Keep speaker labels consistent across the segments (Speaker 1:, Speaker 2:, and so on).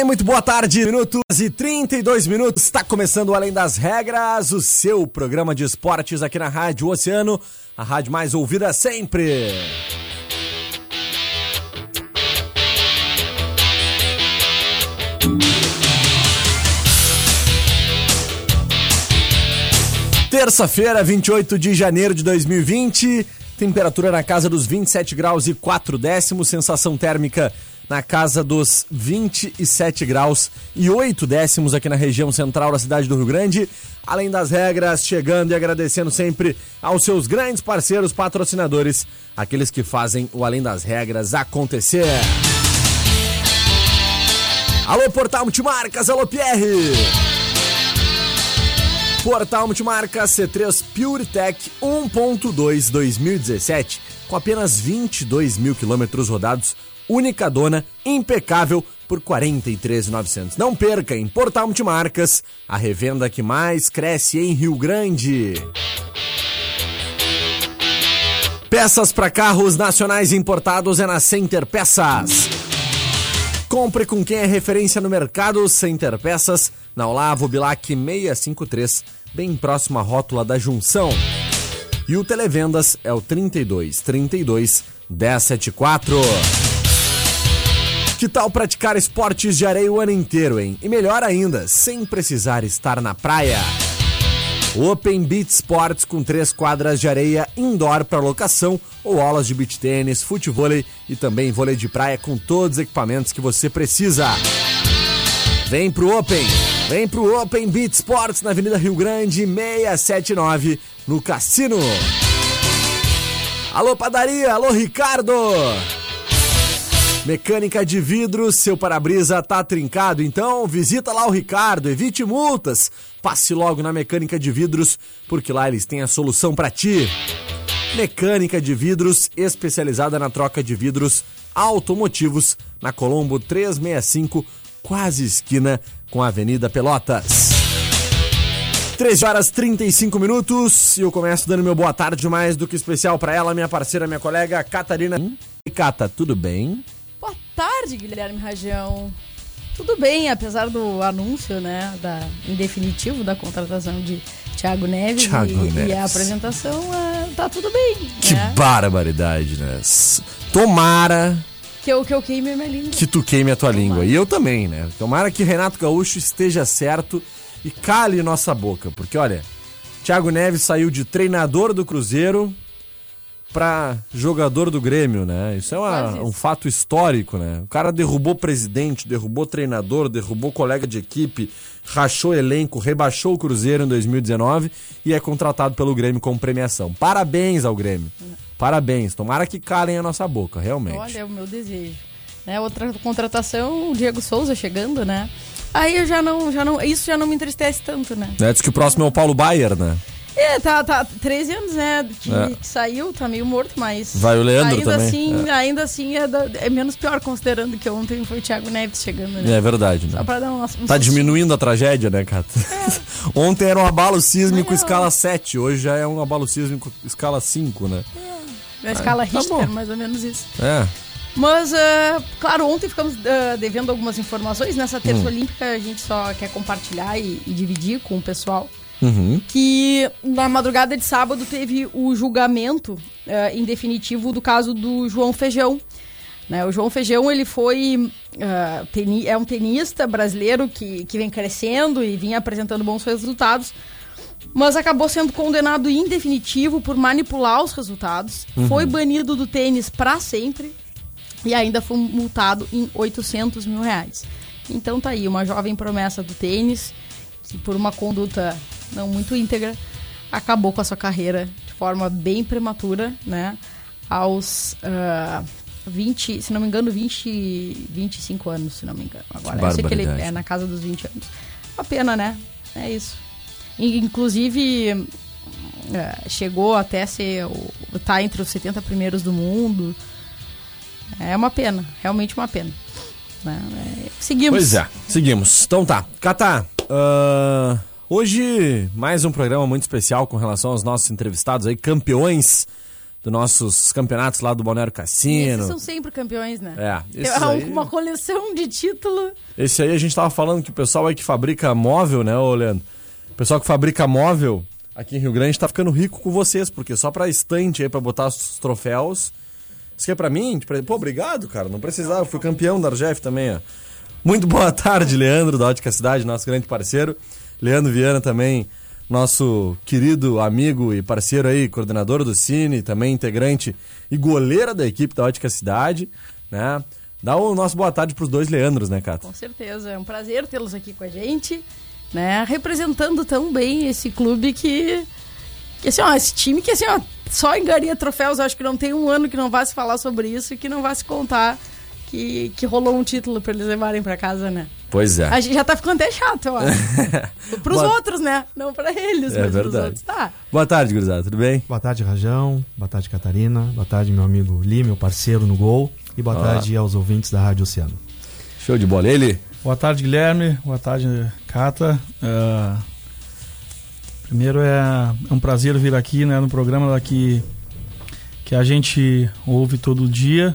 Speaker 1: Bem, muito boa tarde. Minutos e 32 minutos. Está começando Além das Regras, o seu programa de esportes aqui na Rádio Oceano, a rádio mais ouvida sempre. Terça-feira, 28 de janeiro de 2020. Temperatura na casa dos 27 graus e 4 décimos, sensação térmica na casa dos 27 graus e 8 décimos aqui na região central da cidade do Rio Grande. Além das regras, chegando e agradecendo sempre aos seus grandes parceiros patrocinadores, aqueles que fazem o Além das Regras acontecer. Alô, Portal Multimarcas, alô, Pierre! Portal Multimarcas C3 PureTech 1.2 2017, com apenas 22 mil quilômetros rodados, única dona, impecável por 43,900. Não perca em Portal Multimarcas, a revenda que mais cresce em Rio Grande. Peças para carros nacionais importados é na Center Peças. Compre com quem é referência no mercado Center Peças, na Olavo Bilac 653, bem próximo à rótula da Junção. E o Televendas é o 32 32 1074. Que tal praticar esportes de areia o ano inteiro, hein? E melhor ainda, sem precisar estar na praia. Open Beach Sports com três quadras de areia indoor para locação ou aulas de beach tênis, futevôlei e também vôlei de praia com todos os equipamentos que você precisa. Vem pro Open, vem pro Open Beach Sports na Avenida Rio Grande 679 no Cassino. Alô padaria, alô Ricardo. Mecânica de vidro, seu para-brisa tá trincado, então visita lá o Ricardo, evite multas. Passe logo na Mecânica de Vidros, porque lá eles têm a solução para ti. Mecânica de Vidros, especializada na troca de vidros automotivos, na Colombo 365, quase esquina com a Avenida Pelotas. 13 horas 35 minutos e eu começo dando meu boa tarde mais do que especial para ela, minha parceira, minha colega Catarina. E Cata, tudo bem?
Speaker 2: Boa tarde, Guilherme Rajão. Tudo bem, apesar do anúncio, né, da, em definitivo da contratação de Thiago Neves,
Speaker 1: Thiago
Speaker 2: e,
Speaker 1: Neves.
Speaker 2: e a apresentação, é, tá tudo bem.
Speaker 1: Que
Speaker 2: né?
Speaker 1: barbaridade, né? Tomara
Speaker 2: Que eu, que eu queime a minha língua.
Speaker 1: que tu queime a tua língua. E eu também, né? Tomara que Renato Gaúcho esteja certo e cale nossa boca. Porque, olha, Thiago Neves saiu de treinador do Cruzeiro pra jogador do Grêmio, né? Isso é uma-
Speaker 2: isso.
Speaker 1: um fato histórico, né? O cara derrubou presidente, derrubou treinador, derrubou colega de equipe, rachou elenco, rebaixou o Cruzeiro em 2019 e é contratado pelo Grêmio como premiação. Parabéns ao Grêmio. Parabéns. Tomara que calem a nossa boca, realmente.
Speaker 2: Olha, é o meu desejo. Né, outra contratação, o Diego Souza chegando, né? Aí eu já não, já não. Isso já não me entristece tanto, né?
Speaker 1: Né? Diz que o próximo é o Paulo Baier, né?
Speaker 2: É, tá, tá 13 anos, né? Que, é. que, saiu, tá meio morto, mas.
Speaker 1: Vai o Leandro
Speaker 2: ainda
Speaker 1: também.
Speaker 2: Assim, é. Ainda assim é, da, é, menos pior, considerando que ontem foi o Thiago Neves chegando, né?
Speaker 1: É verdade, né?
Speaker 2: Só pra dar um,
Speaker 1: um Tá diminuindo a tragédia, né, Cata? É. ontem era um abalo sísmico escala 7, hoje já é um abalo sísmico escala 5, né?
Speaker 2: É. A escala tá Richter, bom. mais ou menos isso.
Speaker 1: É.
Speaker 2: Mas, uh, claro, ontem ficamos uh, devendo algumas informações. Nessa terça hum. olímpica a gente só quer compartilhar e, e dividir com o pessoal.
Speaker 1: Uhum.
Speaker 2: Que na madrugada de sábado teve o julgamento uh, em definitivo do caso do João Feijão. Né? O João Feijão ele foi teni é um tenista brasileiro que, que vem crescendo e vinha apresentando bons resultados mas acabou sendo condenado em definitivo por manipular os resultados, uhum. foi banido do tênis para sempre e ainda foi multado em 800 mil reais. Então tá aí, uma jovem promessa do tênis, que por uma conduta não muito íntegra, acabou com a sua carreira de forma bem prematura, né? Aos uh, ah, 20, se não me engano, 20, 25 anos, se não me engano. Agora, eu sei que ele é na casa dos 20 anos. Uma pena, né? É isso. Inclusive, uh, chegou até ser. tá entre os 70 primeiros do mundo. É uma pena, realmente uma pena. Né? É, seguimos.
Speaker 1: Pois é, seguimos. Então tá. Catá, uh, hoje mais um programa muito especial com relação aos nossos entrevistados aí, campeões dos nossos campeonatos lá do Balneário Cassino. Esses
Speaker 2: são sempre campeões, né?
Speaker 1: É.
Speaker 2: É aí... uma coleção de título.
Speaker 1: Esse aí a gente tava falando que o pessoal aí que fabrica móvel, né, ô Leandro? O pessoal que fabrica móvel aqui em Rio Grande tá ficando rico com vocês, porque só pra estante aí, pra botar os troféus isso que é pra mim? Tipo, pô, obrigado, cara. Não precisava. Fui campeão da Argef também, ó. Muito boa tarde, Leandro, da Ótica Cidade, nosso grande parceiro. Leandro Viana também, nosso querido amigo e parceiro aí, coordenador do Cine, também integrante e goleira da equipe da Ótica Cidade, né? Dá o nosso boa tarde pros dois Leandros, né, Cata?
Speaker 2: Com certeza, é um prazer tê-los aqui com a gente, né? Representando tão bem esse clube que, que assim, ó, esse time que assim, ó, só engaria troféus, acho que não tem um ano que não vá se falar sobre isso e que não vá se contar que, que rolou um título para eles levarem para casa, né?
Speaker 1: Pois é.
Speaker 2: A gente já tá ficando até chato, eu acho. pros Boa... outros, né? Não para eles, é mas verdade. pros outros, tá.
Speaker 1: Boa tarde, gurizada, tudo bem?
Speaker 3: Boa tarde, Rajão. Boa tarde, Catarina. Boa tarde, meu amigo Li, meu parceiro no Gol. E boa Olá. tarde aos ouvintes da Rádio Oceano.
Speaker 1: Show de bola. Ele?
Speaker 4: Boa tarde, Guilherme. Boa tarde, Cata. Uh, Primeiro é, é um prazer vir aqui né, no programa que, que a gente ouve todo dia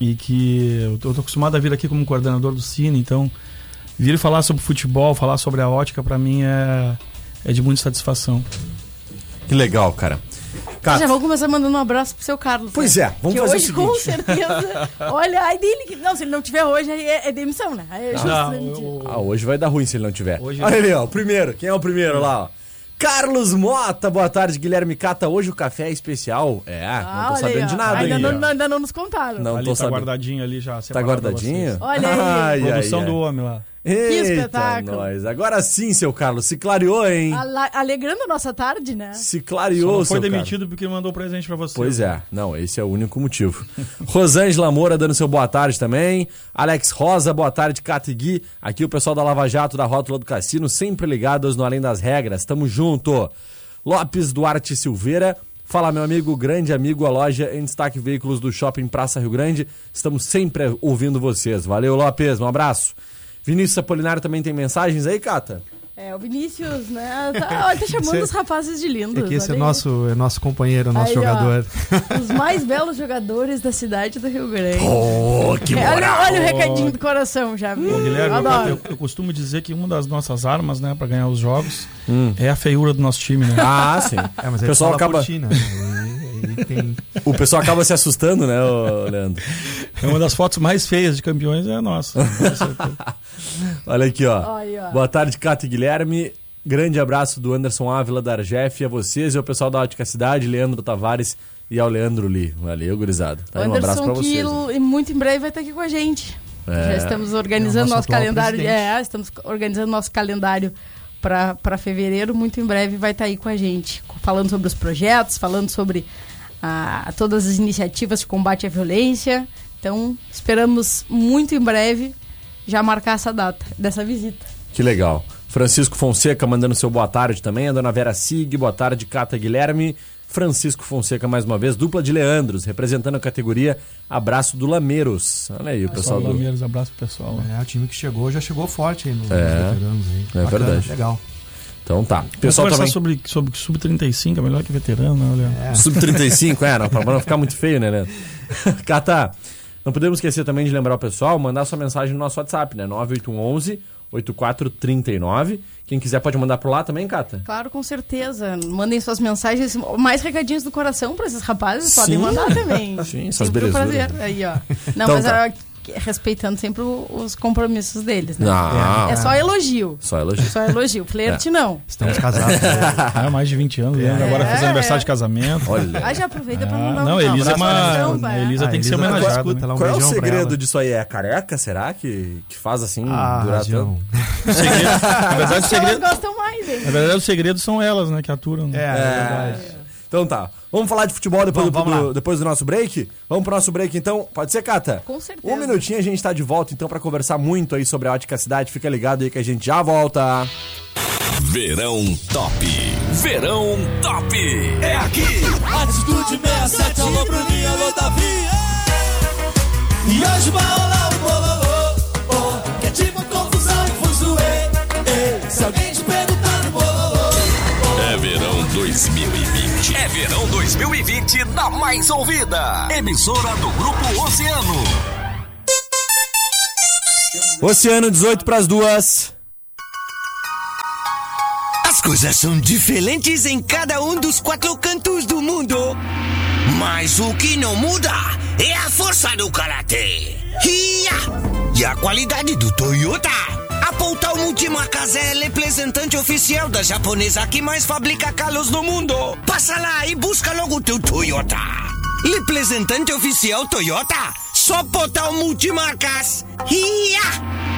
Speaker 4: e que eu estou acostumado a vir aqui como coordenador do Cine, então vir falar sobre futebol, falar sobre a ótica para mim é, é de muita satisfação.
Speaker 1: Que legal, cara.
Speaker 2: Cara, já vamos começar mandando um abraço pro seu Carlos.
Speaker 1: Pois né? é, vamos que fazer
Speaker 2: hoje,
Speaker 1: o seguinte.
Speaker 2: com certeza. olha, aí dele que. Não, se ele não tiver hoje, aí é, é demissão, né? Aí é
Speaker 1: justo não, eu... Ah, hoje vai dar ruim se ele não tiver. Hoje olha ali, ó. O primeiro. Quem é o primeiro lá, ó? Carlos Mota, boa tarde, Guilherme Cata. Hoje o café é especial. É, ah, não tô sabendo aí, de nada
Speaker 2: ainda
Speaker 1: aí.
Speaker 2: Não, ainda não nos contaram.
Speaker 4: Não ali tô tá sabendo. guardadinho ali já.
Speaker 1: Tá guardadinho?
Speaker 2: Olha aí.
Speaker 4: Ai, Produção ai, do homem lá.
Speaker 1: Eita, que espetáculo. Nós. Agora sim, seu Carlos, se clareou, hein?
Speaker 2: alegrando a nossa tarde, né?
Speaker 1: Se clareou, Só não
Speaker 4: foi demitido Carlos. porque mandou presente para você.
Speaker 1: Pois é. Não, esse é o único motivo. Rosângela Moura dando seu boa tarde também. Alex Rosa, boa tarde, Categui. Aqui o pessoal da Lava Jato, da Rótula do Cassino, sempre ligados no Além das Regras. Tamo junto. Lopes Duarte Silveira. Fala, meu amigo, grande amigo, a loja em destaque veículos do Shopping Praça Rio Grande. Estamos sempre ouvindo vocês. Valeu, Lopes, um abraço. Vinícius Apolinário também tem mensagens aí, Cata?
Speaker 2: É, o Vinícius, né? Tá, olha, tá chamando os rapazes de lindos.
Speaker 3: É que esse é nosso, é nosso companheiro, nosso aí, jogador.
Speaker 2: Ó, os mais belos jogadores da cidade do Rio Grande.
Speaker 1: Oh, que moral.
Speaker 2: Olha, olha o recadinho do coração, já viu?
Speaker 4: Ô, Guilherme, eu, eu, eu, costumo dizer que uma das nossas armas, né, para ganhar os jogos hum. é a feiura do nosso time, né?
Speaker 1: Ah, sim.
Speaker 3: É, mas o pessoal acaba... Ti, né?
Speaker 1: Tem... O pessoal acaba se assustando, né, Leandro?
Speaker 4: É uma das fotos mais feias de campeões é a nossa.
Speaker 1: Olha aqui, ó. Boa tarde, Cato e Guilherme. Grande abraço do Anderson Ávila da Argef a vocês e ao pessoal da Ótica Cidade, Leandro Tavares e ao Leandro Lee. Valeu, gurizada.
Speaker 2: Tá um abraço pra vocês. Que né? muito em breve vai estar aqui com a gente. É. Já estamos organizando é nosso, nosso calendário. É, estamos organizando nosso calendário para fevereiro. Muito em breve vai estar aí com a gente, falando sobre os projetos, falando sobre a, todas as iniciativas de combate à violência. Então, esperamos muito em breve já marcar essa data dessa visita.
Speaker 1: Que legal. Francisco Fonseca mandando seu boa tarde também. A dona Vera Sig, boa tarde, Cata Guilherme. Francisco Fonseca mais uma vez, dupla de Leandros, representando a categoria Abraço do Lameiros. Olha aí o pessoal do.
Speaker 4: Lameiros, abraço pro pessoal.
Speaker 3: É, o time que chegou já chegou forte aí nos
Speaker 1: É,
Speaker 3: veteranos aí.
Speaker 1: é verdade.
Speaker 3: Legal.
Speaker 1: Então tá.
Speaker 4: Vamos
Speaker 1: Pessoal
Speaker 4: conversar
Speaker 1: também.
Speaker 4: sobre, sobre Sub-35, é melhor que veterano, né, Leandro?
Speaker 3: É.
Speaker 1: Sub-35, é, não, pra não ficar muito feio, né, Leandro? Cata, não podemos esquecer também de lembrar o pessoal, mandar sua mensagem no nosso WhatsApp, né? 9811 8439. Quem quiser pode mandar por lá também, Cata?
Speaker 2: Claro, com certeza. Mandem suas mensagens, mais recadinhos do coração para esses rapazes, podem
Speaker 1: Sim.
Speaker 2: mandar também.
Speaker 1: Sim, essas
Speaker 2: um
Speaker 1: belezuras.
Speaker 2: prazer. Aí, ó. Não,
Speaker 1: Então
Speaker 2: mas
Speaker 1: tá.
Speaker 2: Ah, respeitando sempre os compromissos deles, né?
Speaker 1: Não,
Speaker 2: É só elogio.
Speaker 1: só elogio.
Speaker 2: Só elogio. Flerte não.
Speaker 3: Estamos casados. né?
Speaker 4: Ah, mais de 20 anos, Leandro. Agora fez
Speaker 2: É.
Speaker 4: aniversário de casamento.
Speaker 1: Olha.
Speaker 2: Ah, já aproveita pra
Speaker 4: Ah,
Speaker 2: mandar
Speaker 4: não,
Speaker 2: um
Speaker 4: Elisa é
Speaker 2: abraço
Speaker 4: uma.
Speaker 2: pra Elisa,
Speaker 3: Ah,
Speaker 4: tem que ser
Speaker 3: Elisa
Speaker 4: homenageada.
Speaker 3: escuta
Speaker 4: né?
Speaker 3: um
Speaker 1: Qual é o segredo disso aí? É a careca, será? Que, que faz assim
Speaker 3: Ah,
Speaker 1: durar tanto?
Speaker 4: O segredo- na verdade, o
Speaker 2: Elas
Speaker 4: segredo,
Speaker 2: gostam mais, hein?
Speaker 4: na verdade, o segredo são elas, né? Que aturam. né?
Speaker 3: É, é verdade.
Speaker 1: Então tá. Vamos falar de futebol depois,
Speaker 3: Vamos,
Speaker 1: do,
Speaker 3: vamos
Speaker 1: do- depois do nosso break? Vamos pro nosso break então? Pode ser, Cata?
Speaker 2: Com certeza.
Speaker 1: Um minutinho a gente tá de volta então pra conversar muito aí sobre a ótica cidade. Fica ligado aí que a gente já volta.
Speaker 5: Verão Top. Verão Top.
Speaker 6: É aqui, Atitude 67, alô Bruninho, alô Davi. E hoje vai rolar
Speaker 5: 2020 da mais ouvida. Emissora do Grupo Oceano.
Speaker 1: Oceano 18 pras duas.
Speaker 7: As coisas são diferentes em cada um dos quatro cantos do mundo. Mas o que não muda é a força do karatê. E a qualidade do Toyota. A Poutal Multimarcas é representante oficial da japonesa que mais fabrica carros no mundo. Passa lá e busca logo o teu Toyota. Representante oficial Toyota. Só Poutal Multimarcas. Hiya!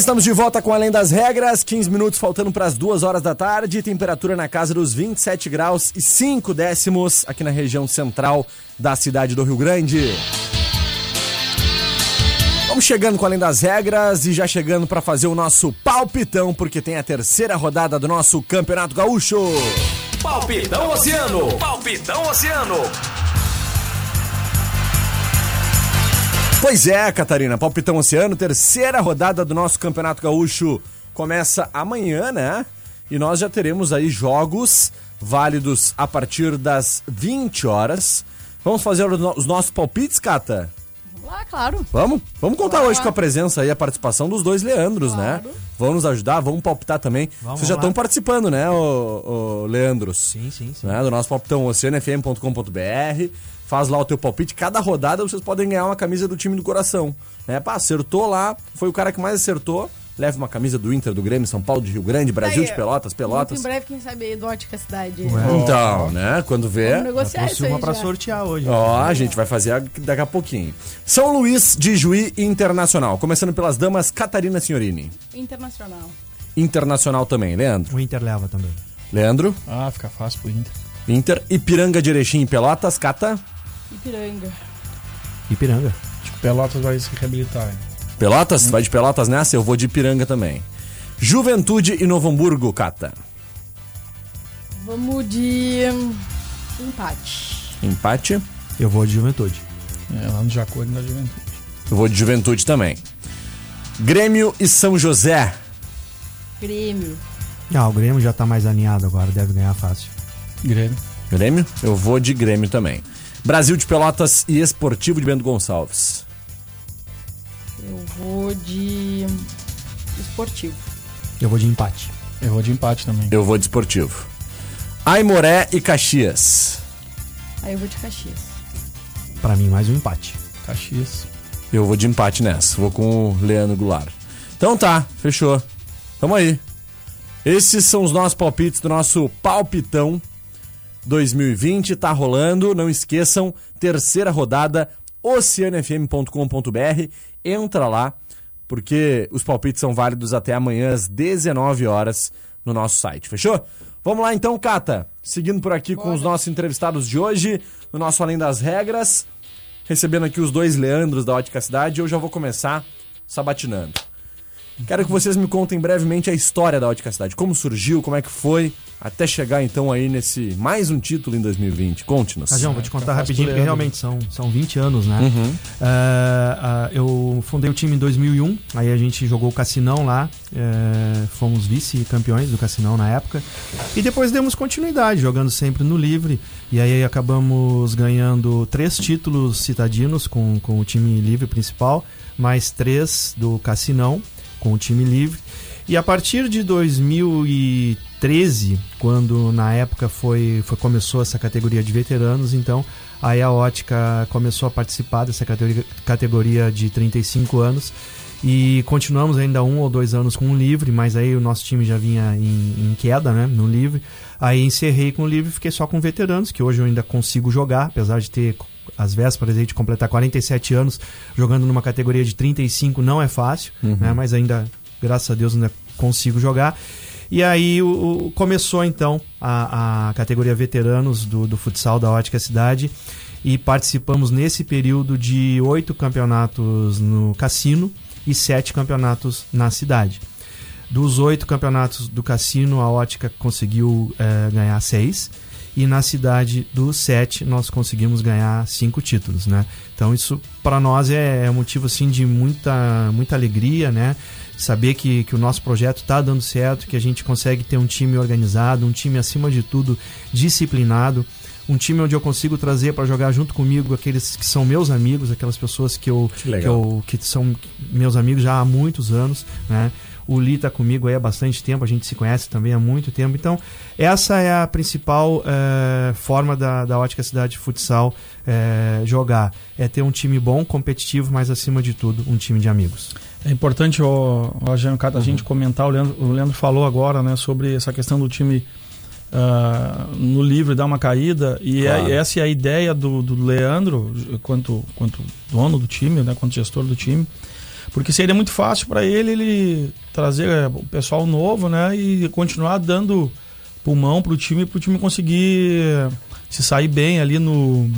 Speaker 1: Estamos de volta com Além das Regras. 15 minutos faltando para as 2 horas da tarde. Temperatura na casa dos 27 graus e 5 décimos aqui na região central da cidade do Rio Grande. Vamos chegando com Além das Regras e já chegando para fazer o nosso palpitão, porque tem a terceira rodada do nosso Campeonato Gaúcho.
Speaker 5: Palpitão Oceano. Palpitão Oceano.
Speaker 1: Pois é, Catarina, Palpitão Oceano, terceira rodada do nosso Campeonato Gaúcho começa amanhã, né? E nós já teremos aí jogos válidos a partir das 20 horas. Vamos fazer os no- os nossos palpites, Cata?
Speaker 2: Vamos lá, claro.
Speaker 1: Vamos? Vamos contar
Speaker 2: Claro.
Speaker 1: hoje com a presença e a participação dos dois Leandros, né?
Speaker 2: Claro.
Speaker 1: Vão nos ajudar, vamos palpitar também.
Speaker 3: Vamos,
Speaker 1: Vocês já estão participando, né, ô, ô Leandros?
Speaker 3: Sim, sim, sim.
Speaker 1: Né, do nosso palpitão oceanofm.com.br. Faz lá o teu palpite. Cada rodada vocês podem ganhar uma camisa do time do coração. Né? Pá, acertou lá, foi o cara que mais acertou. Leva uma camisa do Inter, do Grêmio, São Paulo, de Rio Grande, Brasil
Speaker 2: Aí,
Speaker 1: de Pelotas,
Speaker 2: Muito
Speaker 1: Pelotas.
Speaker 2: em breve, quem sabe aí do Ótica Cidade.
Speaker 1: Então, né? Quando
Speaker 2: Vamos
Speaker 1: vê.
Speaker 2: negociar isso aí
Speaker 3: uma pra
Speaker 2: já.
Speaker 3: sortear hoje.
Speaker 1: Ó, a gente vai fazer daqui a pouquinho. São Luís de Juí Internacional. Começando pelas damas, Catarina Signorini.
Speaker 2: Internacional.
Speaker 1: Internacional também, Leandro.
Speaker 3: O Inter leva também.
Speaker 1: Leandro,
Speaker 4: Ah, fica fácil pro Inter.
Speaker 1: Inter. Ipiranga de Erechim e Pelotas, Cata.
Speaker 2: Ipiranga.
Speaker 3: Ipiranga.
Speaker 4: Acho que o Pelotas vai se reabilitar. hein?
Speaker 1: Pelotas? Vai de Pelotas nessa? Eu vou de Ipiranga também. Juventude e Novo Hamburgo, Cata.
Speaker 2: Vamos de hum, empate.
Speaker 1: Empate.
Speaker 3: Eu vou de Juventude.
Speaker 4: É, lá no Jacone da Juventude.
Speaker 1: Eu vou de Juventude também. Grêmio e São José.
Speaker 2: Grêmio.
Speaker 3: Ah, o Grêmio já tá mais alinhado agora, deve ganhar fácil.
Speaker 4: Grêmio.
Speaker 1: Grêmio? Eu vou de Grêmio também. Brasil de Pelotas e Esportivo de Bento Gonçalves.
Speaker 2: Eu vou de esportivo.
Speaker 3: Eu vou de empate.
Speaker 4: Eu vou de empate também.
Speaker 1: Eu vou de Esportivo. Aimoré e Caxias.
Speaker 2: Aí eu vou de Caxias.
Speaker 3: Pra mim, mais um empate.
Speaker 4: Caxias.
Speaker 1: Eu vou de empate nessa. Vou com o Leandro Goulart. Então tá, fechou. Tamo aí. Esses são os nossos palpites do nosso Palpitão 2020. Tá rolando. Não esqueçam, terceira rodada, oceanofm.com.br. Entra lá, porque os palpites são válidos até amanhã às 19 horas no nosso site. Fechou? Vamos lá então, Cata. Seguindo por aqui com os nossos entrevistados de hoje, no nosso Além das Regras recebendo aqui os dois Leandros da Ótica Cidade, eu já vou começar sabatinando. Quero que vocês me contem brevemente a história da Ótica Cidade, como surgiu, como é que foi, até chegar então aí nesse mais um título em 2020. Conte-nos.
Speaker 3: Rajão, vou te contar
Speaker 4: fácil
Speaker 3: rapidinho, porque realmente são, são 20 anos, né?
Speaker 1: Uhum.
Speaker 3: É, ah, eu fundei o time em 2001, aí a gente jogou o Cassinão lá, é, fomos vice-campeões do Cassinão na época, e depois demos continuidade, jogando sempre no livre, e aí acabamos ganhando três títulos citadinos com, com o time livre principal, mais três do Cassinão com o time livre. E a partir de 2013, quando na época foi, foi começou essa categoria de veteranos, então aí a Ótica começou a participar dessa categoria, categoria de 35 anos e continuamos ainda um ou dois anos com o livre, mas aí o nosso time já vinha em, em queda, né, no livre. Aí encerrei com o livre e fiquei só com veteranos, que hoje eu ainda consigo jogar, apesar de ter as vésperas aí de completar 47 anos, jogando numa categoria de 35 não é fácil, né, mas ainda, graças a Deus, ainda consigo jogar. E aí o, o- começou então a, a categoria veteranos do, do futsal da Ótica Cidade e participamos nesse período de oito campeonatos no cassino e sete campeonatos na cidade. Dos oito campeonatos do cassino, a Ótica conseguiu eh, ganhar seis. E na cidade dos sete, nós conseguimos ganhar cinco títulos, né? Então isso para nós é, é motivo assim de muita, muita alegria, né? Saber que, que o nosso projeto está dando certo, que a gente consegue ter um time organizado, um time acima de tudo disciplinado, um time onde eu consigo trazer para jogar junto comigo aqueles que são meus amigos, aquelas pessoas que eu
Speaker 1: Que
Speaker 3: que, eu, que são meus amigos já há muitos anos, né? O Li tá comigo aí há bastante tempo, a gente se conhece também há muito tempo. Então, essa é a principal eh, forma da, da Ótica Cidade de Futsal eh, jogar. É ter um time bom, competitivo, mas acima de tudo, um time de amigos.
Speaker 4: É importante, ó, Jean, Cata, a gente comentar, o Leandro, o Leandro falou agora, né, sobre essa questão do time ah, no livre dar uma caída, e
Speaker 1: Claro.
Speaker 4: é- essa é a ideia do, do Leandro, quanto, quanto dono do time, né, quanto gestor do time, porque seria muito fácil para ele, ele trazer eh, o pessoal novo, né, e continuar dando pulmão pro time, pro time conseguir eh, se sair bem ali no,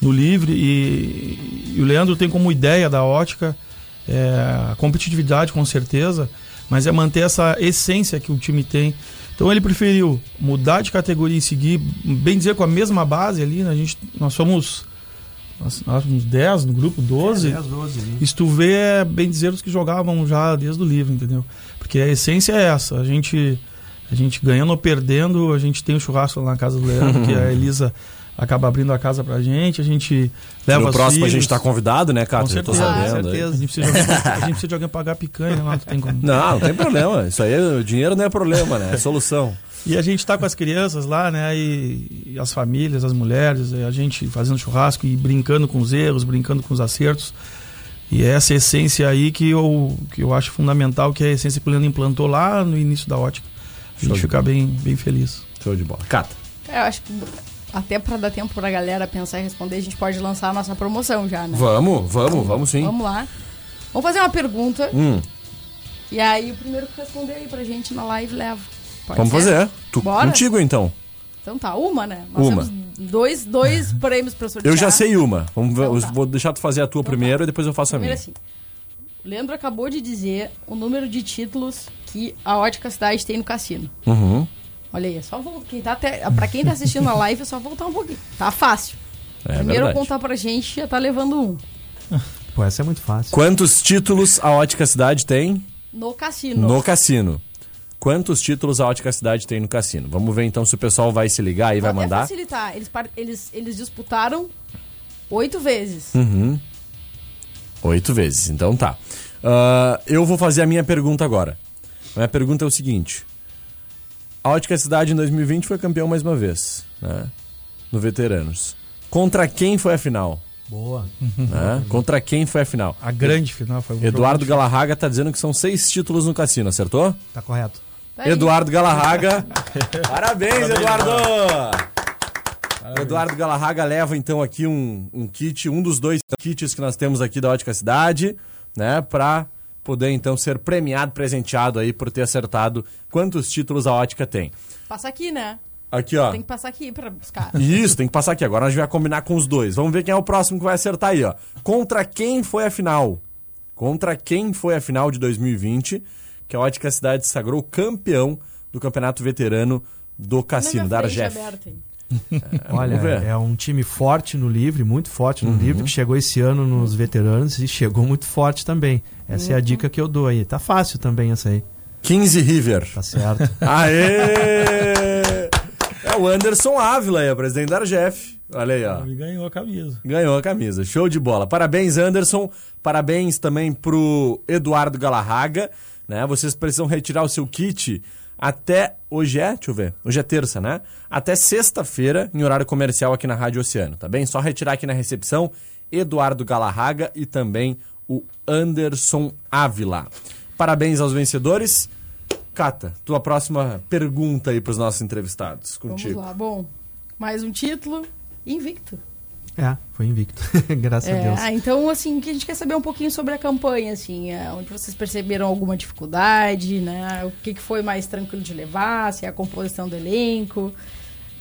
Speaker 4: no livre, e, e o Leandro tem como ideia da ótica é, a competitividade com certeza, mas é manter essa essência que o time tem. Então ele preferiu mudar de categoria e seguir, bem dizer, com a mesma base ali. Né? A gente, nós somos nós, nós somos 10 no grupo, 12.
Speaker 3: 10, 12. né?
Speaker 4: Isso tu vê, é bem dizer, os que jogavam já desde o livro, entendeu? Porque a essência é essa. A gente, a gente ganhando ou perdendo, a gente tem o churrasco lá na casa do Leandro, que a Elisa acaba abrindo a casa pra gente, a gente leva
Speaker 1: no
Speaker 4: os
Speaker 1: próximo a
Speaker 4: filhos.
Speaker 1: gente tá convidado, né,
Speaker 4: Com
Speaker 1: Cato? Eu tô
Speaker 4: certeza, com
Speaker 1: sabendo. aí.
Speaker 4: certeza. A gente, precisa de alguém, a gente precisa de alguém pagar picanha, não, tem como.
Speaker 1: Não, não tem problema. Isso aí, o dinheiro não é problema, né? É solução.
Speaker 4: E a gente tá com as crianças lá, né? E, e as famílias, as mulheres, e a gente fazendo churrasco e brincando com os erros, brincando com os acertos. E é essa essência aí que eu, que eu acho fundamental, que é a essência que o Leandro implantou lá no início da ótica. A gente
Speaker 1: de
Speaker 4: fica bem, bem feliz.
Speaker 1: Show de bola. Cata.
Speaker 2: É, eu acho que até pra dar tempo pra galera pensar e responder, a gente pode lançar a nossa promoção já, né?
Speaker 1: Vamos, vamos, vamos sim.
Speaker 2: Vamos lá. Vamos fazer uma pergunta.
Speaker 1: Hum,
Speaker 2: E aí, o primeiro que responder aí pra gente na live leva. Pode
Speaker 1: vamos
Speaker 2: ser?
Speaker 1: fazer. Tu,
Speaker 2: Bora?
Speaker 1: contigo, então.
Speaker 2: Então tá, uma, né? Nós
Speaker 1: Uma.
Speaker 2: temos dois, dois prêmios pra sortear.
Speaker 1: Eu já sei uma. Vamos ver,
Speaker 2: Então tá.
Speaker 1: Vou deixar tu fazer a tua
Speaker 2: Então
Speaker 1: primeiro
Speaker 2: tá.
Speaker 1: e depois eu faço a minha.
Speaker 2: Primeiro assim. O Leandro acabou de dizer o número de títulos que a Ótica Cidade tem no cassino.
Speaker 1: Uhum.
Speaker 2: Olha aí, é só voltar. Quem tá até, pra quem tá assistindo a live, é só voltar um pouquinho. Tá fácil.
Speaker 1: É
Speaker 2: Primeiro
Speaker 1: verdade.
Speaker 2: contar pra gente, já tá levando um.
Speaker 3: Pô, essa é muito fácil.
Speaker 1: Quantos títulos a Ótica Cidade tem
Speaker 2: No cassino.
Speaker 1: no cassino? Quantos títulos a Ótica Cidade tem no cassino? Vamos ver então se o pessoal vai se ligar e vai mandar.
Speaker 2: facilitar. Eles, eles, eles disputaram oito vezes.
Speaker 1: Uhum. Oito vezes, então tá. Ah, eu vou fazer a minha pergunta agora. A minha pergunta é o seguinte: A Ótica Cidade em 2020 foi campeão mais uma vez, né? No Veteranos. Contra quem foi a final?
Speaker 3: Boa.
Speaker 1: né? Contra quem foi a final?
Speaker 4: A grande final foi
Speaker 1: Eduardo Galarraga tá dizendo que são seis títulos no cassino, acertou?
Speaker 3: Tá correto.
Speaker 2: Tá.
Speaker 1: Eduardo Galarraga. Parabéns, Eduardo! Eduardo Galarraga leva então aqui um, um kit, um dos dois kits que nós temos aqui da Ótica Cidade, né? Pra poder então ser premiado, presenteado aí por ter acertado quantos títulos a Ótica tem.
Speaker 2: Passa aqui, né?
Speaker 1: Aqui, ó.
Speaker 2: Tem que passar aqui pra buscar.
Speaker 1: Isso, tem que passar aqui. Agora a gente vai combinar com os dois. Vamos ver quem é o próximo que vai acertar aí, ó. Contra quem foi a final? Contra quem foi a final de 2020 que a Ótica Cidade sagrou campeão do Campeonato Veterano do Cassino, da Argef.
Speaker 2: hein?
Speaker 3: Olha,
Speaker 1: ver. Uhum.
Speaker 3: é um time forte no livre, muito forte no livre, que chegou esse ano nos veteranos e chegou muito forte também. Essa é
Speaker 2: Uhum.
Speaker 3: a dica que eu dou aí. Tá fácil também essa aí.
Speaker 1: 15 River.
Speaker 3: Tá certo.
Speaker 1: Aê! É o Anderson Ávila aí, o presidente da Argef. Olha aí, ó.
Speaker 4: Ele ganhou a camisa.
Speaker 1: Ganhou a camisa. Show de bola. Parabéns, Anderson. Parabéns também pro Eduardo Galarraga. Né? Vocês precisam retirar o seu kit até. Hoje é? Deixa eu ver. Hoje é terça, né? Até sexta-feira, em horário comercial aqui na Rádio Oceano, tá bem? Só retirar aqui na recepção Eduardo Galarraga e também o Anderson Ávila. Parabéns aos vencedores. Cata, tua próxima pergunta aí pros nossos entrevistados.
Speaker 2: Vamos
Speaker 1: Contigo.
Speaker 2: lá. Bom, mais um título. Invicto.
Speaker 3: É, foi invicto. Graças a
Speaker 2: É,
Speaker 3: Deus.
Speaker 2: ah, então, assim, que a gente quer saber um pouquinho sobre a campanha, assim, é, onde vocês perceberam alguma dificuldade, né? O que, que foi mais tranquilo de levar, se é a composição do elenco,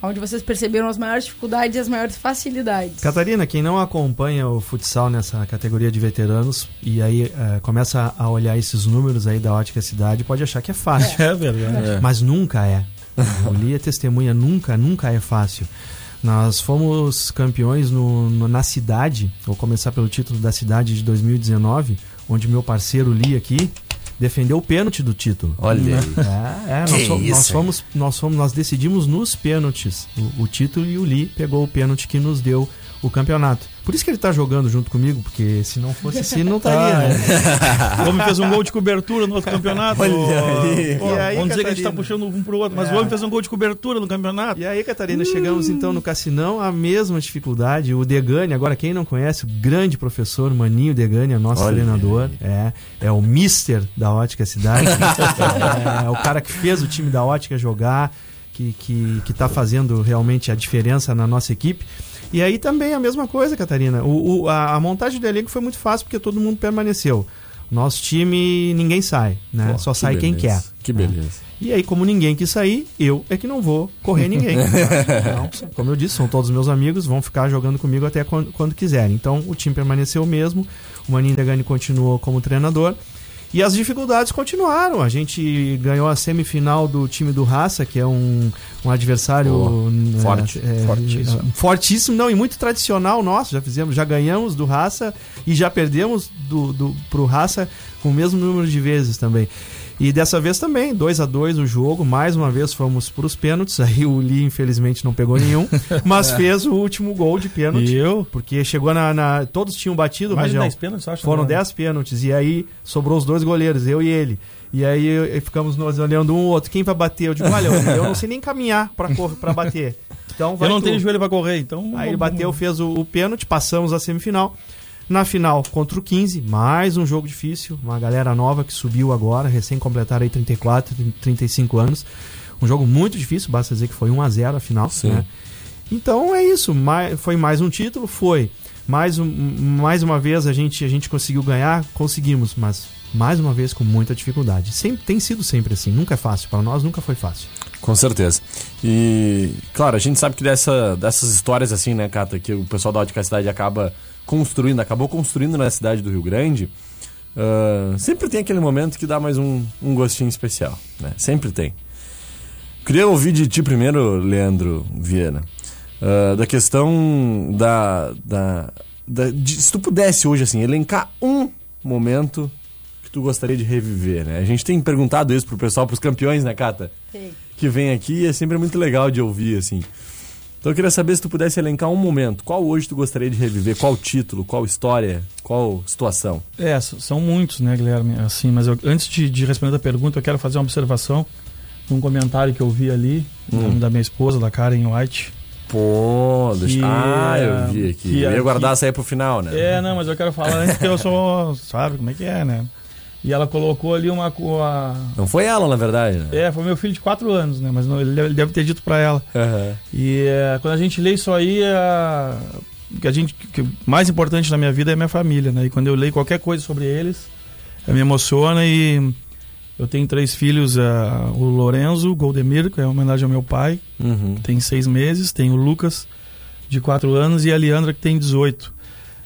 Speaker 2: onde vocês perceberam as maiores dificuldades e as maiores facilidades.
Speaker 3: Catarina, quem não acompanha o futsal nessa categoria de veteranos e aí eh, começa a olhar esses números aí da Ótica Cidade, pode achar que é fácil.
Speaker 4: É verdade.
Speaker 3: Mas nunca é. O Li é testemunha, nunca, nunca é fácil. Nós fomos campeões no, no- na cidade, vou começar pelo título da cidade de 2019, onde meu parceiro Li aqui defendeu o pênalti do título.
Speaker 1: Olha aí.
Speaker 3: É, é, nós, fomos, nós fomos, nós fomos, nós decidimos nos pênaltis o, o título e o Lee pegou o pênalti que nos deu o campeonato. Por isso que ele tá jogando junto comigo, porque se não fosse assim, ele não estaria,
Speaker 4: Ah,
Speaker 3: né?
Speaker 4: O homem fez um gol de cobertura no outro campeonato.
Speaker 1: Olha aí.
Speaker 4: Pô,
Speaker 3: E aí,
Speaker 4: vamos dizer que a gente tá puxando um pro outro, mas
Speaker 3: É.
Speaker 4: o homem fez um gol de cobertura no campeonato.
Speaker 3: E aí, Catarina, chegamos então no Cassinão, a mesma dificuldade. O Degani, agora quem não conhece, o grande professor Maninho Degani, é nosso
Speaker 1: Olha
Speaker 3: treinador. É, é o mister da Ótica Cidade. é, o cara que fez o time da Ótica jogar, que, que, que tá fazendo realmente a diferença na nossa equipe. E aí também a mesma coisa, Catarina. O, o- a, a montagem do elenco foi muito fácil porque todo mundo permaneceu. Nosso time, ninguém sai, né?
Speaker 1: Pô,
Speaker 3: Só
Speaker 1: que
Speaker 3: sai quem quer.
Speaker 1: beleza. Que
Speaker 3: né?
Speaker 1: beleza.
Speaker 3: E aí, como ninguém quis sair, eu é que não vou correr ninguém. Então, como eu disse, são todos meus amigos, vão ficar jogando comigo até quando, quando quiserem. Então, o time permaneceu o mesmo, o Maninho Degani continuou como treinador. E as dificuldades continuaram. A gente ganhou a semifinal do time do Raça, que é um, um adversário né,
Speaker 1: Forte, fortíssimo.
Speaker 3: é, fortíssimo, não, e muito tradicional nosso. Já fizemos, já ganhamos do Raça e já perdemos do, do, pro Raça com o mesmo número de vezes também. E dessa vez também, 2 a 2 o jogo, mais uma vez fomos para os pênaltis, aí o Lee infelizmente não pegou nenhum, mas fez o último gol de pênalti.
Speaker 4: E eu?
Speaker 3: Porque chegou na, na- Todos tinham batido, Rangel.
Speaker 4: 10 pênaltis, acho.
Speaker 3: Foram
Speaker 4: né?
Speaker 3: 10 pênaltis, e aí sobrou os dois goleiros, eu e ele. E aí eh, ficamos nós olhando um ou outro, quem vai bater? Eu digo, olha, eu, eu não sei nem caminhar pra bater. Então
Speaker 4: Eu não
Speaker 3: tu.
Speaker 4: tenho joelho pra correr, então.
Speaker 3: Aí ele bateu, fez o, o pênalti, passamos a semifinal. Na final, contra o 15, mais um jogo difícil. Uma galera nova que subiu agora, recém completaram aí 34, 35 anos. Um jogo muito difícil, basta dizer que foi 1 a 0 a final.
Speaker 1: Sim.
Speaker 3: Né? Então é isso, mai- foi mais um título, foi. Mais, um, mais uma vez a gente, a gente conseguiu ganhar, conseguimos, mas mais uma vez com muita dificuldade. Sempre, tem sido sempre assim, nunca é fácil. Para nós nunca foi fácil.
Speaker 1: Com certeza. E, claro, a gente sabe que dessa, dessas histórias assim, né, Cata, que o pessoal da Ótica Cidade acaba construindo, acabou construindo na cidade do Rio Grande, ah, sempre tem aquele momento que dá mais um, um gostinho especial, né? Sempre tem. Queria ouvir de ti primeiro, Leandro Viana, ah, da questão da... da, da- de- se tu pudesse hoje, assim, elencar um momento que tu gostaria de reviver, né? A gente tem perguntado isso pro pessoal, pros campeões, né, Cata? que vem aqui e é sempre muito legal de ouvir, assim. Então eu queria saber se tu pudesse elencar um momento. Qual hoje tu gostaria de reviver? Qual título? Qual história? Qual situação?
Speaker 4: É, são muitos, né, Guilherme? Assim, mas eu- antes de, de responder a pergunta, eu quero fazer uma observação num comentário que eu vi ali,
Speaker 1: Hum.
Speaker 4: da minha esposa, da Karen White.
Speaker 1: Pô, deixa...
Speaker 4: Que,
Speaker 1: Ah, eu
Speaker 4: é,
Speaker 1: vi aqui.
Speaker 4: que
Speaker 1: eu ia guardar essa aí pro final, né?
Speaker 4: É, não, mas eu quero falar antes que eu sou. Sabe como é que é, né? E ela colocou ali uma. co- a-
Speaker 1: Não foi ela, na verdade, né?
Speaker 4: É, foi meu filho de 4 anos, né? Mas não, ele deve- ter dito pra ela.
Speaker 1: Aham.
Speaker 4: E é, quando a gente lê isso aí, é, o que a gente, que mais importante na minha vida é a minha família, né? E quando eu leio qualquer coisa sobre eles, me emociona e eu tenho três filhos, é, o Lorenzo, o Goldemir, que é uma homenagem ao meu pai,
Speaker 1: Uhum.
Speaker 4: tem seis meses, tem o Lucas, de quatro anos, e a Leandra, que tem 18.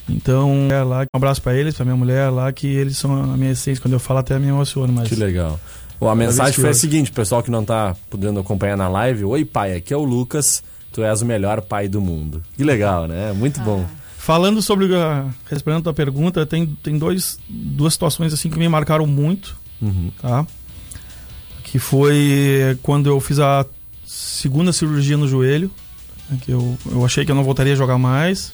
Speaker 4: Então, é lá, um abraço pra eles, pra minha mulher lá, que eles são a minha essência. Quando eu falo, até me emociono, mas...
Speaker 1: Que legal. Bom, a mensagem foi a seguinte, pessoal que não tá podendo acompanhar na live. Oi, pai, aqui é o Lucas. Tu és o melhor pai do mundo. Que legal, né? Muito bom.
Speaker 4: Falando sobre a respondendo a tua pergunta, tem, tem dois, duas situações assim que me marcaram muito,
Speaker 1: Uhum.
Speaker 4: tá? Que foi quando eu fiz a segunda cirurgia no joelho, né, que eu, eu achei que eu não voltaria a jogar mais.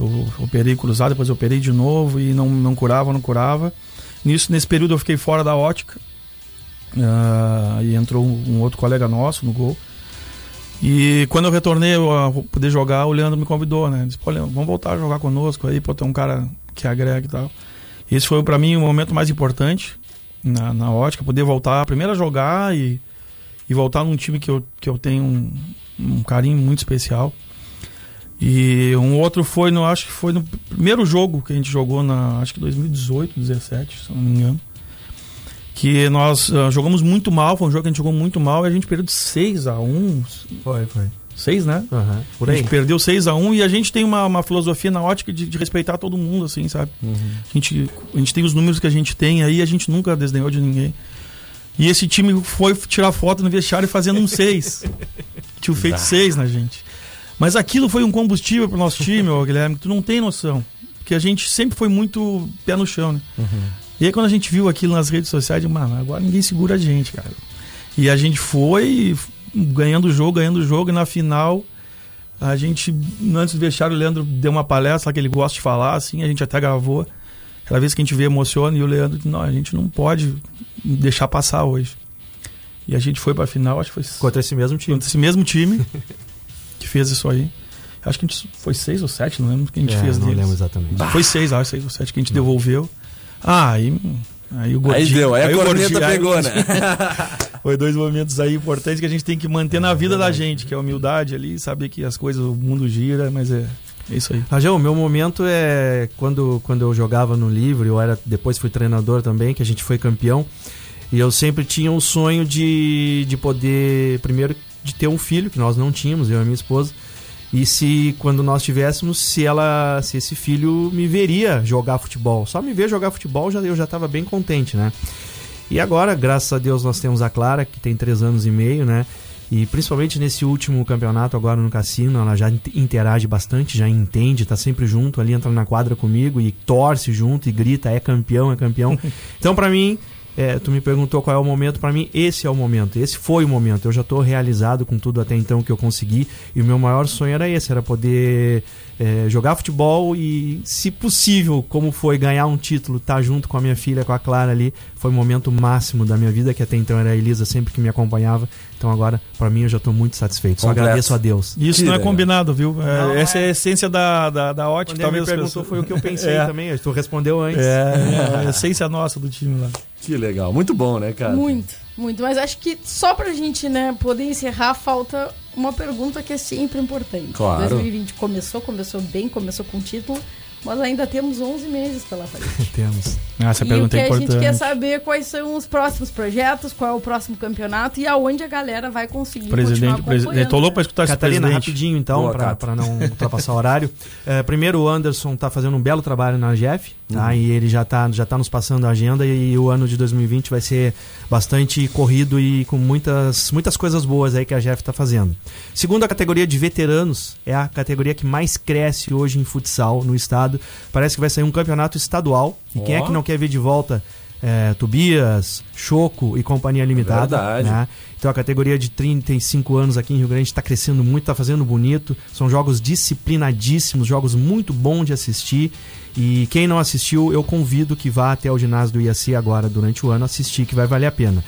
Speaker 4: Eu operei cruzado, depois operei de novo e não, não curava, não curava. Nisso, nesse período eu fiquei fora da ótica. Ah, e entrou um, um outro colega nosso no gol. E quando eu retornei a poder jogar, o Leandro me convidou, né? Disse, pô, Leandro, vamos voltar a jogar conosco aí, pô, tem um cara que agrega e tal. Esse foi para mim o momento mais importante na, na ótica, poder voltar primeiro a jogar e, e voltar num time que eu, que eu tenho um, um carinho muito especial. E um outro foi, no, acho que foi no primeiro jogo que a gente jogou na, acho que 2018, 17, se não me engano. Que nós ah, jogamos muito mal, foi um jogo que a gente jogou muito mal e a gente perdeu de 6 a 1
Speaker 3: Foi, foi.
Speaker 4: 6, né?
Speaker 3: Aham, Por
Speaker 4: A
Speaker 3: aí.
Speaker 4: gente perdeu 6 a 1 e a gente tem uma, uma filosofia na ótica de, de respeitar todo mundo, assim, sabe? A, gente, a gente tem os números que a gente tem aí, a gente nunca desdenhou de ninguém. E esse time foi tirar foto no vestiário fazendo um 6. Tinha feito 6 na gente. Mas aquilo foi um combustível pro nosso time, ô, Guilherme, que tu não tem noção. Porque a gente sempre foi muito pé no chão, né? E aí quando a gente viu aquilo nas redes sociais, eu mano, agora ninguém segura a gente, cara. E a gente foi ganhando o jogo, ganhando o jogo, e na final a gente, antes do vestiário, o Leandro deu uma palestra que ele gosta de falar, assim, a gente até gravou. Aquela vez que a gente vê emociona e o Leandro disse, não, a gente não pode deixar passar hoje. E a gente foi pra final, acho que foi
Speaker 3: Contra esse mesmo time.
Speaker 4: contra esse mesmo time que fez isso aí. Acho que a gente foi seis ou sete, não lembro o que a gente
Speaker 3: É,
Speaker 4: fez
Speaker 3: não
Speaker 4: deles.
Speaker 3: lembro exatamente.
Speaker 4: Foi seis, acho, seis ou sete que a gente devolveu. Ah, aí, aí o
Speaker 1: Aí
Speaker 4: gordinho...
Speaker 1: deu, aí a
Speaker 4: o
Speaker 1: corneta
Speaker 4: gordinho- aí-
Speaker 1: pegou, né?
Speaker 4: Foi dois momentos aí importantes que a gente tem que manter na vida da gente, que é a humildade ali, saber que as coisas, o mundo gira, mas é, é isso aí.
Speaker 3: Rajão, o meu momento é quando, quando eu jogava no livre, eu era, depois fui treinador também, que a gente foi campeão. E eu sempre tinha um sonho de, de poder, primeiro, de ter um filho, que nós não tínhamos, eu e a minha esposa. E se, quando nós tivéssemos, se ela, se esse filho me veria jogar futebol. Só me ver jogar futebol, já, eu já estava bem contente, né? E agora, graças a Deus, nós temos a Clara, que tem três anos e meio, né? E principalmente nesse último campeonato agora no cassino, ela já int- interage bastante, já entende, tá sempre junto ali, entra na quadra comigo e torce junto e grita, é campeão, é campeão. Então, pra mim, é, tu me perguntou qual é o momento, para mim esse é o momento, esse foi o momento. Eu já estou realizado com tudo até então que eu consegui e o meu maior sonho era esse, era poder é, jogar futebol e, se possível, como foi ganhar um título, estar tá junto com a minha filha, com a Clara ali, foi o momento máximo da minha vida, que até então era a Elisa sempre que me acompanhava. Então agora, para mim, eu já estou muito satisfeito. Só
Speaker 1: Completo.
Speaker 3: agradeço a Deus.
Speaker 4: Isso
Speaker 1: Que
Speaker 4: não é combinado, viu? É,
Speaker 3: Não,
Speaker 4: essa é
Speaker 3: é.
Speaker 4: a essência da, da, da ótica.
Speaker 3: Quando ele me
Speaker 4: talvez as
Speaker 3: perguntou,
Speaker 4: pessoas-
Speaker 3: foi o que eu pensei
Speaker 4: É.
Speaker 3: também. Tu respondeu antes.
Speaker 4: É, é a essência nossa do time lá.
Speaker 1: Que legal. Muito bom, né, cara?
Speaker 2: Muito, muito. Mas acho que só pra gente, né, poder encerrar, falta uma pergunta que é sempre importante.
Speaker 1: Claro.
Speaker 2: 2020 começou, começou bem, começou com título, mas ainda temos 11 meses pela frente.
Speaker 3: Temos.
Speaker 4: Essa
Speaker 2: e o
Speaker 4: pergunta
Speaker 2: que
Speaker 4: é
Speaker 2: a
Speaker 4: importante.
Speaker 2: gente quer saber quais são os próximos projetos, qual é o próximo campeonato e aonde a galera vai conseguir
Speaker 4: Presidente,
Speaker 2: continuar
Speaker 4: presidente.
Speaker 2: acompanhando,
Speaker 4: Tô louco pra escutar esse
Speaker 3: Catarina,
Speaker 4: presidente.
Speaker 3: rapidinho então, pra não ultrapassar o horário. É, primeiro, o Anderson tá fazendo um belo trabalho na Jeff, tá?
Speaker 1: Uhum.
Speaker 3: E ele já tá, já tá nos passando a agenda e o ano de 2020 vai ser bastante corrido e com muitas, muitas coisas boas aí que a Jeff tá fazendo. Segundo, a categoria de veteranos é a categoria que mais cresce hoje em futsal no estado. Parece que vai sair um campeonato estadual. E quem é que não quer ver de volta é, Tobias, Choco e Companhia Limitada?
Speaker 1: Verdade.
Speaker 3: né? Então a categoria de 35 anos aqui em Rio Grande está crescendo muito, está fazendo bonito. São jogos disciplinadíssimos, jogos muito bons de assistir. E quem não assistiu, eu convido que vá até o ginásio do IAC agora durante o ano assistir, que vai valer a pena.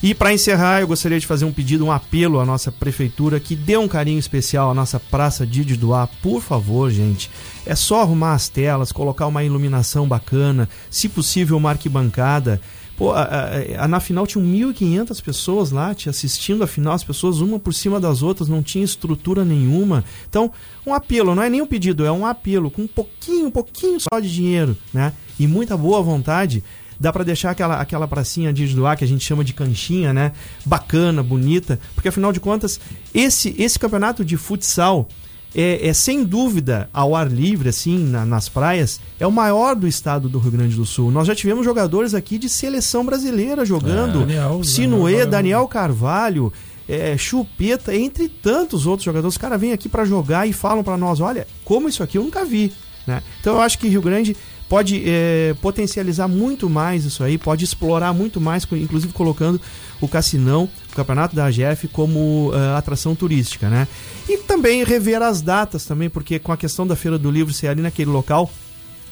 Speaker 3: E para encerrar, eu gostaria de fazer um pedido, um apelo à nossa prefeitura que dê um carinho especial à nossa Praça Didi Duá, por favor, gente. É só arrumar as telas, colocar uma iluminação bacana, se possível uma arquibancada. Pô, a, a- a- na final tinham 1.500 pessoas lá te assistindo a final, as pessoas uma por cima das outras, não tinha estrutura nenhuma. Então, um apelo, não é nem um pedido, é um apelo com um pouquinho, um pouquinho só de dinheiro, né? E muita boa vontade dá pra deixar aquela, aquela pracinha de doar que a gente chama de canchinha, né? Bacana, bonita, porque afinal de contas, esse, esse campeonato de futsal é, é sem dúvida ao ar livre, assim, na- nas praias, é o maior do estado do Rio Grande do Sul. Nós já tivemos jogadores aqui de seleção brasileira jogando,
Speaker 4: Daniel,
Speaker 3: Sinuê,
Speaker 4: Daniel.
Speaker 3: Daniel Carvalho. É, Chupeta, entre tantos outros jogadores, os caras vêm aqui pra jogar e falam pra nós: olha, como isso aqui eu nunca vi. Né? Então eu acho que Rio Grande pode é, potencializar muito mais isso aí, pode explorar muito mais, inclusive colocando o Cassinão, o Campeonato da AGF, como é, atração turística, né? E também rever as datas também, porque com a questão da Feira do Livro ser ali naquele local,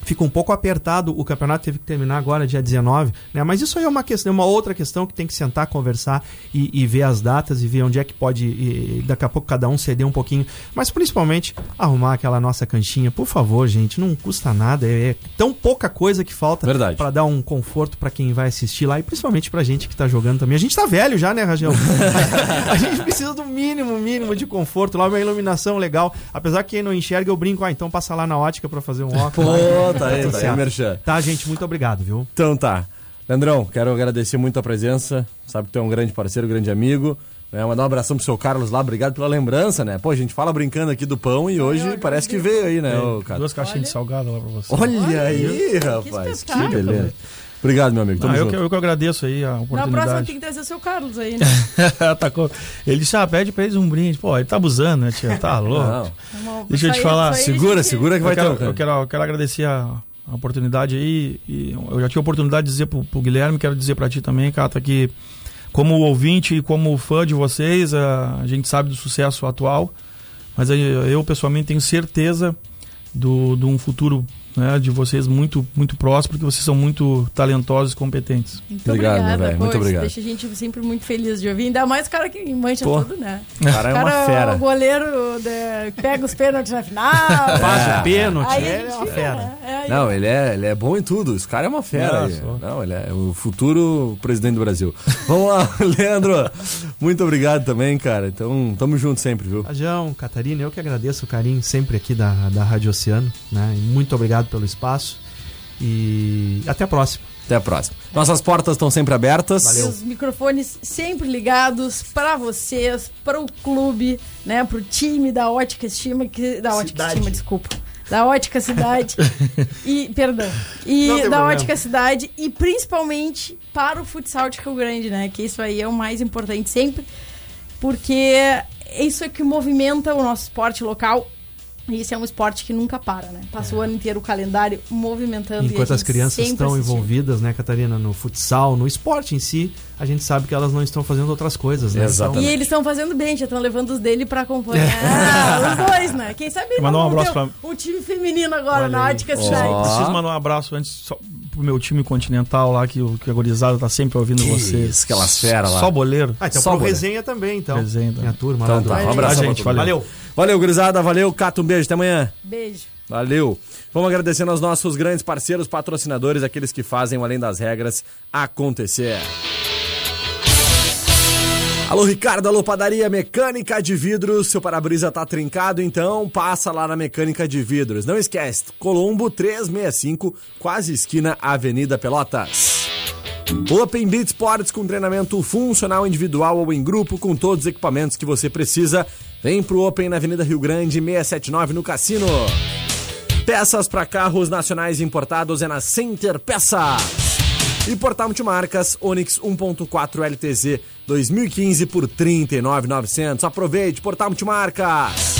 Speaker 3: fica um pouco apertado. O campeonato teve que terminar agora, dia 19, né? Mas isso aí é uma questão, uma outra questão que tem que sentar, conversar e, e ver as datas e ver onde é que pode. e daqui a pouco cada um ceder um pouquinho. Mas principalmente arrumar aquela nossa canchinha. Por favor, gente, não custa nada. É, é tão pouca coisa que falta para dar um conforto para quem vai assistir lá e principalmente pra gente que tá jogando também. A gente tá velho já, né, Rajão? a gente precisa do mínimo, mínimo de conforto. Lá uma iluminação legal. Apesar que quem não enxerga, eu brinco, ah, então passa lá na ótica para fazer um óculos.
Speaker 1: Pô, tá aí, tá aí. Merchan.
Speaker 3: Tá, gente, muito obrigado, viu?
Speaker 1: Então tá. Leandrão, quero agradecer muito a presença. Sabe que tu é um grande parceiro, grande amigo. Né? Mandar um abração pro seu Carlos lá, obrigado pela lembrança, né? Pô, a gente fala brincando aqui do pão e hoje parece que veio aí, né, ô, cara?
Speaker 4: Duas caixinhas de salgado lá pra você.
Speaker 1: Olha aí, rapaz, que, beleza. Obrigado, meu amigo. Tamo
Speaker 4: Ah, eu,
Speaker 1: junto.
Speaker 4: que, eu que agradeço aí a
Speaker 2: Na próxima
Speaker 4: oportunidade.
Speaker 2: tem que trazer o seu Carlos aí, né?
Speaker 4: Atacou. Ele disse, ah, pede pra eles um brinde. Pô, ele tá abusando, né, tia? Tá louco.
Speaker 1: Não,
Speaker 4: Deixa eu te falar.
Speaker 1: segura,
Speaker 2: gente-
Speaker 1: segura que vai
Speaker 4: eu, quero,
Speaker 1: ter
Speaker 4: eu, quero, eu quero agradecer a, a oportunidade aí. E eu já tive a oportunidade de dizer pro, pro Guilherme, quero dizer pra ti também, Cata, que como ouvinte e como fã de vocês, a, a gente sabe do sucesso atual, mas aí eu pessoalmente tenho certeza do, de um futuro né, de vocês muito, muito próximo, porque vocês são muito talentosos e competentes.
Speaker 2: Muito
Speaker 1: Obrigado,
Speaker 2: obrigada,
Speaker 1: meu velho, muito obrigado.
Speaker 2: Deixa a gente sempre muito feliz de ouvir. Ainda mais o cara que mancha
Speaker 1: Pô.
Speaker 2: tudo, né?
Speaker 1: cara é uma
Speaker 2: o
Speaker 1: fera.
Speaker 2: goleiro de- pega os pênaltis na final.
Speaker 3: Faz
Speaker 1: É.
Speaker 3: o pênalti,
Speaker 2: Aí
Speaker 3: ele é uma fera.
Speaker 2: né? É,
Speaker 1: Não, ele é, ele é bom em tudo. Esse cara é uma fera.
Speaker 4: Não,
Speaker 1: ele é o futuro presidente do Brasil. Vamos lá, Leandro. Muito obrigado também, cara. Então, tamo junto sempre, viu?
Speaker 3: Rajão, Catarina, eu que agradeço o carinho sempre aqui da, da Rádio Oceano, né? E muito obrigado pelo espaço e até a próxima.
Speaker 1: Até a próxima. Nossas portas estão sempre abertas.
Speaker 3: Valeu.
Speaker 2: Os microfones sempre ligados para vocês, para o clube, né, pro time da Ótica Estima, que da Ótica
Speaker 3: Cidade.
Speaker 2: Estima, desculpa. Da Ótica Cidade. e, perdão. E da
Speaker 3: problema.
Speaker 2: Ótica Cidade e principalmente para o futsal de Rio Grande, né? Que isso aí é o mais importante sempre, porque isso é que movimenta o nosso esporte local E isso é um esporte que nunca para, né? Passa o ano inteiro o calendário movimentando. e
Speaker 3: Enquanto as crianças estão
Speaker 2: assistindo.
Speaker 3: envolvidas, né, Catarina, no futsal, no esporte em si, a gente sabe que elas não estão fazendo outras coisas, né?
Speaker 1: Exatamente.
Speaker 2: E eles estão fazendo bem, já estão levando os dele pra acompanhar os dois, né? Quem sabe
Speaker 4: Mandar um abraço
Speaker 2: o, o time feminino agora
Speaker 3: Olha
Speaker 2: na
Speaker 3: aí.
Speaker 2: Ótica. Cidade.
Speaker 4: Preciso mandar um abraço antes só pro meu time continental lá, que, o- que a gorizada tá sempre ouvindo vocês.
Speaker 1: isso, aquelas feras lá.
Speaker 4: Só boleiro.
Speaker 3: Ah, então
Speaker 1: Só
Speaker 3: pro
Speaker 1: bola.
Speaker 3: resenha também, então.
Speaker 4: Resenha, então.
Speaker 3: Minha turma
Speaker 1: Então
Speaker 3: lá
Speaker 1: tá,
Speaker 3: do...
Speaker 1: um abraço
Speaker 4: gente,
Speaker 1: mundo.
Speaker 4: valeu.
Speaker 1: Valeu, gurizada, valeu, Cato, um beijo, até amanhã.
Speaker 2: Beijo.
Speaker 1: Valeu. Vamos agradecendo aos nossos grandes parceiros, patrocinadores, aqueles que fazem o Além das Regras acontecer. Alô, Ricardo, alô, padaria Mecânica de Vidros. Seu para-brisa tá trincado, então passa lá na Mecânica de Vidros. Não esquece, Colombo 365, quase esquina Avenida Pelotas. Open Beat Sports com treinamento funcional individual ou em grupo com todos os equipamentos que você precisa. Vem pro Open na Avenida Rio Grande 679 no Cassino. Peças para carros nacionais importados é na Center Peças. E Portal Multimarcas Onix 1.4 LTZ 2015 por 39.900. Aproveite Portal Multimarcas.